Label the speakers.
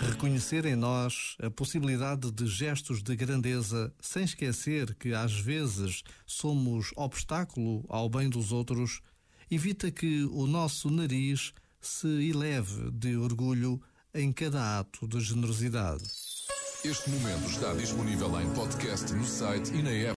Speaker 1: Reconhecer em nós a possibilidade de gestos de grandeza, sem esquecer que às vezes somos obstáculo ao bem dos outros, evita que o nosso nariz se eleve de orgulho em cada ato de generosidade.
Speaker 2: Este momento está disponível em podcast no site e na app.